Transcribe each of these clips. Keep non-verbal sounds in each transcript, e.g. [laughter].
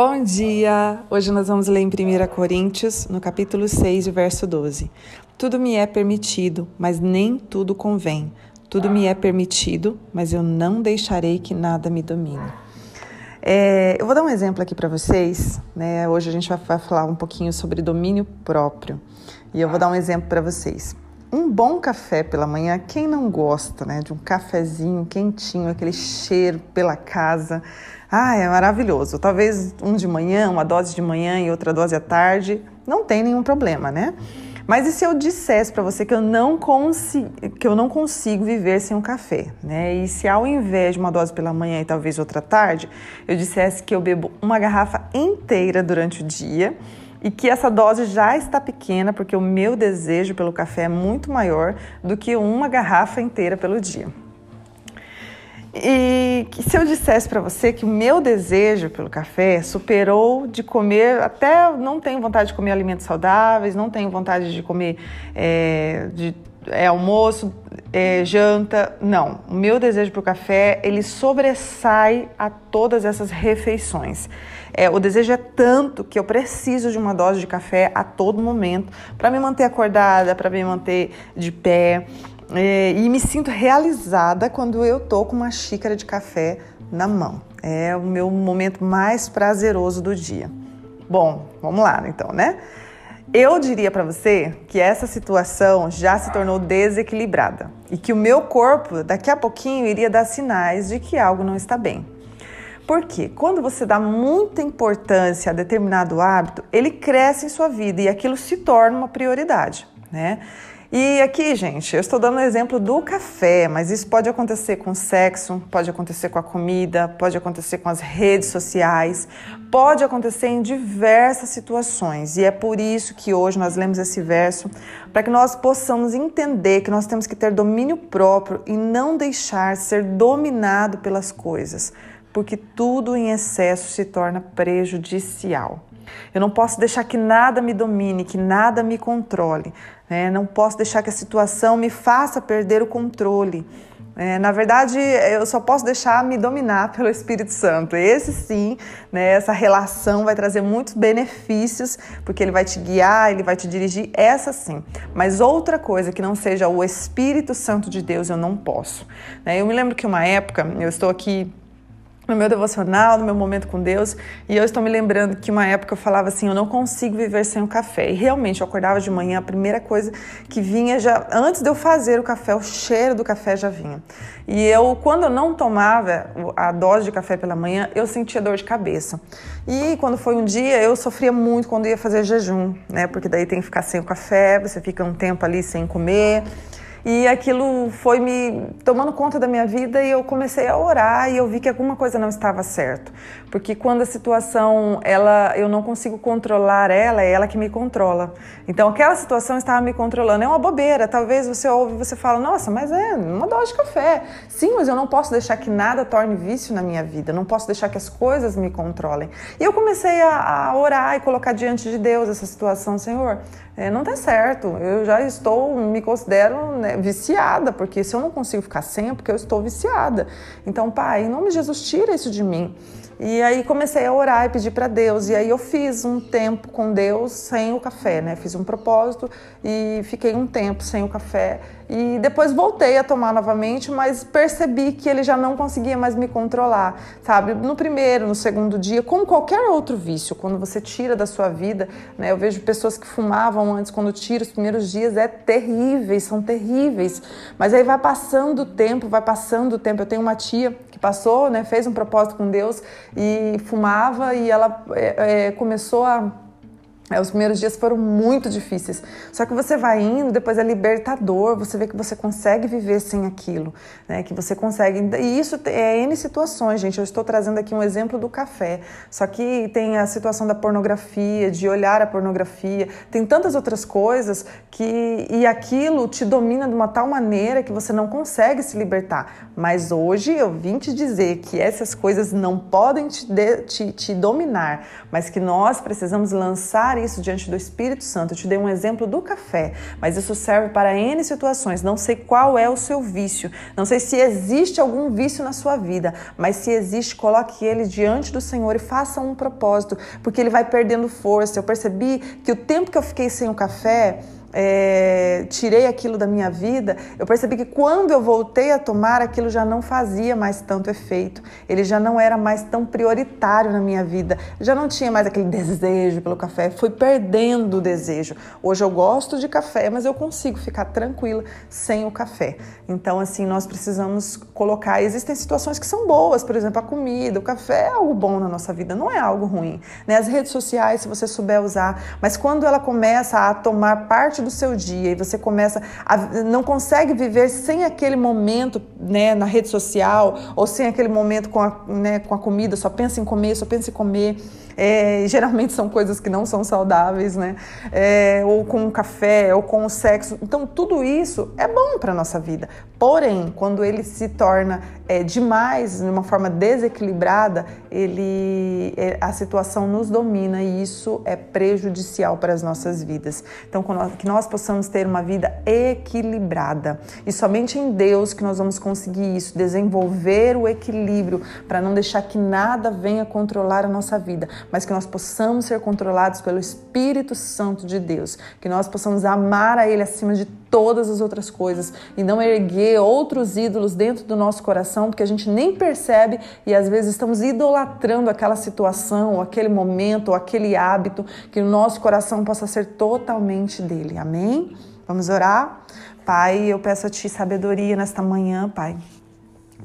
Bom dia! Hoje nós vamos ler em 1 Coríntios, no capítulo 6, verso 12. Tudo me é permitido, mas nem tudo convém. Tudo me é permitido, mas eu não deixarei que nada me domine. É, eu vou dar um exemplo aqui para vocês. Né? Hoje a gente vai, vai falar um pouquinho sobre domínio próprio. E eu vou dar um exemplo para vocês. Um bom café pela manhã, quem não gosta, né? De um cafezinho quentinho, aquele cheiro pela casa. Ah, é maravilhoso. Talvez um de manhã, uma dose de manhã e outra dose à tarde, não tem nenhum problema, né? Mas e se eu dissesse para você que eu não consigo, que eu não consigo viver sem um café, né? E se ao invés de uma dose pela manhã e talvez outra tarde, eu dissesse que eu bebo uma garrafa inteira durante o dia e que essa dose já está pequena, porque o meu desejo pelo café é muito maior do que uma garrafa inteira pelo dia. E se eu dissesse para você que o meu desejo pelo café superou de comer, até não tenho vontade de comer alimentos saudáveis, não tenho vontade de comer é, de, é, almoço, é, janta, não. O meu desejo pelo café ele sobressai a todas essas refeições. É, o desejo é tanto que eu preciso de uma dose de café a todo momento para me manter acordada, para me manter de pé. É, e me sinto realizada quando eu tô com uma xícara de café na mão. É o meu momento mais prazeroso do dia. Bom, vamos lá então, né? Eu diria para você que essa situação já se tornou desequilibrada e que o meu corpo daqui a pouquinho iria dar sinais de que algo não está bem. Porque quando você dá muita importância a determinado hábito, ele cresce em sua vida e aquilo se torna uma prioridade, né? E aqui, gente, eu estou dando o exemplo do café, mas isso pode acontecer com sexo, pode acontecer com a comida, pode acontecer com as redes sociais, pode acontecer em diversas situações. E é por isso que hoje nós lemos esse verso, para que nós possamos entender que nós temos que ter domínio próprio e não deixar ser dominado pelas coisas, porque tudo em excesso se torna prejudicial. Eu não posso deixar que nada me domine, que nada me controle. Né? Não posso deixar que a situação me faça perder o controle. É, na verdade, eu só posso deixar me dominar [laughs] pelo Espírito Santo. Esse sim, né, essa relação vai trazer muitos benefícios, porque ele vai te guiar, ele vai te dirigir, essa sim. Mas outra coisa que não seja o Espírito Santo de Deus, eu não posso. Né? Eu me lembro que uma época, eu estou aqui no meu devocional, no meu momento com Deus, e eu estou me lembrando que uma época eu falava assim, eu não consigo viver sem o café. E realmente eu acordava de manhã, a primeira coisa que vinha já antes de eu fazer o café, o cheiro do café já vinha. E eu, quando eu não tomava a dose de café pela manhã, eu sentia dor de cabeça. E quando foi um dia, eu sofria muito quando ia fazer jejum, né? Porque daí tem que ficar sem o café, você fica um tempo ali sem comer. E aquilo foi me tomando conta da minha vida e eu comecei a orar e eu vi que alguma coisa não estava certo. Porque quando a situação, ela, eu não consigo controlar ela, é ela que me controla. Então aquela situação estava me controlando. É uma bobeira. Talvez você ouve e você fala, nossa, mas é uma dose de café. Sim, mas eu não posso deixar que nada torne vício na minha vida. Não posso deixar que as coisas me controlem. E eu comecei a, a orar e colocar diante de Deus essa situação, Senhor é, não tá certo. Eu já estou, me considero né, viciada, porque se eu não consigo ficar sem é porque eu estou viciada. Então, pai, em nome de Jesus, tira isso de mim. E aí comecei a orar e pedir para Deus. E aí eu fiz um tempo com Deus sem o café, né? Fiz um propósito e fiquei um tempo sem o café. E depois voltei a tomar novamente, mas percebi que ele já não conseguia mais me controlar, sabe? No primeiro, no segundo dia, como qualquer outro vício, quando você tira da sua vida, né? Eu vejo pessoas que fumavam antes, quando tira os primeiros dias, é terríveis, são terríveis. Mas aí vai passando o tempo, vai passando o tempo. Eu tenho uma tia que passou, né? Fez um propósito com Deus e fumava e ela é, é, começou a é, os primeiros dias foram muito difíceis. Só que você vai indo, depois é libertador, você vê que você consegue viver sem aquilo, né? Que você consegue. E isso é N situações, gente. Eu estou trazendo aqui um exemplo do café. Só que tem a situação da pornografia, de olhar a pornografia, tem tantas outras coisas que. E aquilo te domina de uma tal maneira que você não consegue se libertar. Mas hoje eu vim te dizer que essas coisas não podem te, de, te, te dominar, mas que nós precisamos lançar isso diante do Espírito Santo. Eu te dei um exemplo do café, mas isso serve para N situações. Não sei qual é o seu vício, não sei se existe algum vício na sua vida, mas se existe, coloque ele diante do Senhor e faça um propósito, porque ele vai perdendo força. Eu percebi que o tempo que eu fiquei sem o café, é, tirei aquilo da minha vida, eu percebi que quando eu voltei a tomar, aquilo já não fazia mais tanto efeito, ele já não era mais tão prioritário na minha vida, já não tinha mais aquele desejo pelo café, fui perdendo o desejo. Hoje eu gosto de café, mas eu consigo ficar tranquila sem o café. Então, assim, nós precisamos colocar. Existem situações que são boas, por exemplo, a comida, o café é algo bom na nossa vida, não é algo ruim. Né? As redes sociais, se você souber usar, mas quando ela começa a tomar parte parte do seu dia e você começa a não consegue viver sem aquele momento, né, na rede social ou sem aquele momento com a, né, com a comida, só pensa em comer, só pensa em comer. É, [laughs] geralmente são coisas que não são saudáveis, né? É, ou com o café, ou com o sexo. Então, tudo isso é bom para nossa vida. Porém, quando ele se torna é, demais, de uma forma desequilibrada, ele, é, a situação nos domina e isso é prejudicial para as nossas vidas. Então, que nós possamos ter uma vida equilibrada. E somente em Deus que nós vamos conseguir isso, desenvolver o equilíbrio para não deixar que nada venha controlar a nossa vida, mas que nós possamos ser controlados pelo Espírito Santo de Deus, que nós possamos amar a Ele acima de todas as outras coisas e não erguer outros ídolos dentro do nosso coração, porque a gente nem percebe e às vezes estamos idolatrando aquela situação, ou aquele momento, ou aquele hábito, que o nosso coração possa ser totalmente dele. Amém? Vamos orar? Pai, eu peço a Ti sabedoria nesta manhã, Pai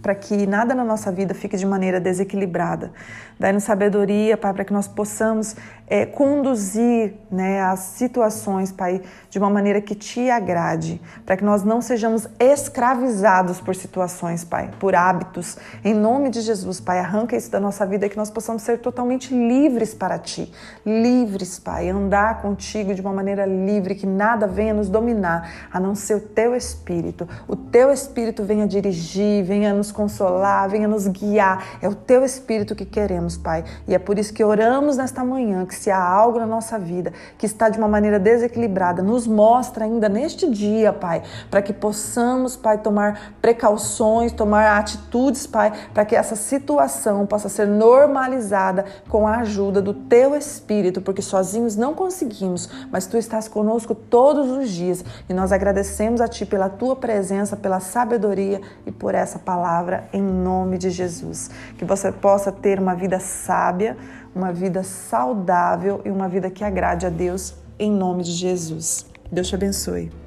para que nada na nossa vida fique de maneira desequilibrada. Dai-nos sabedoria, Pai, para que nós possamos é, conduzir né, as situações, Pai, de uma maneira que te agrade, para que nós não sejamos escravizados por situações, Pai, por hábitos. Em nome de Jesus, Pai, arranca isso da nossa vida e que nós possamos ser totalmente livres para Ti. Livres, Pai, andar contigo de uma maneira livre, que nada venha nos dominar, a não ser o Teu Espírito. O Teu Espírito venha dirigir, venha nos consolar, venha nos guiar. É o Teu Espírito que queremos, Pai. E é por isso que oramos nesta manhã, que se há algo na nossa vida que está de uma maneira desequilibrada, nos mostra ainda neste dia, Pai, para que possamos, Pai, tomar precauções, tomar atitudes, Pai, para que essa situação possa ser normalizada com a ajuda do Teu Espírito, porque sozinhos não conseguimos, mas Tu estás conosco todos os dias e nós agradecemos a Ti pela Tua presença, pela sabedoria e por essa palavra em nome de Jesus. Que você possa ter uma vida sábia, uma vida saudável e uma vida que agrade a Deus em nome de Jesus. Deus te abençoe.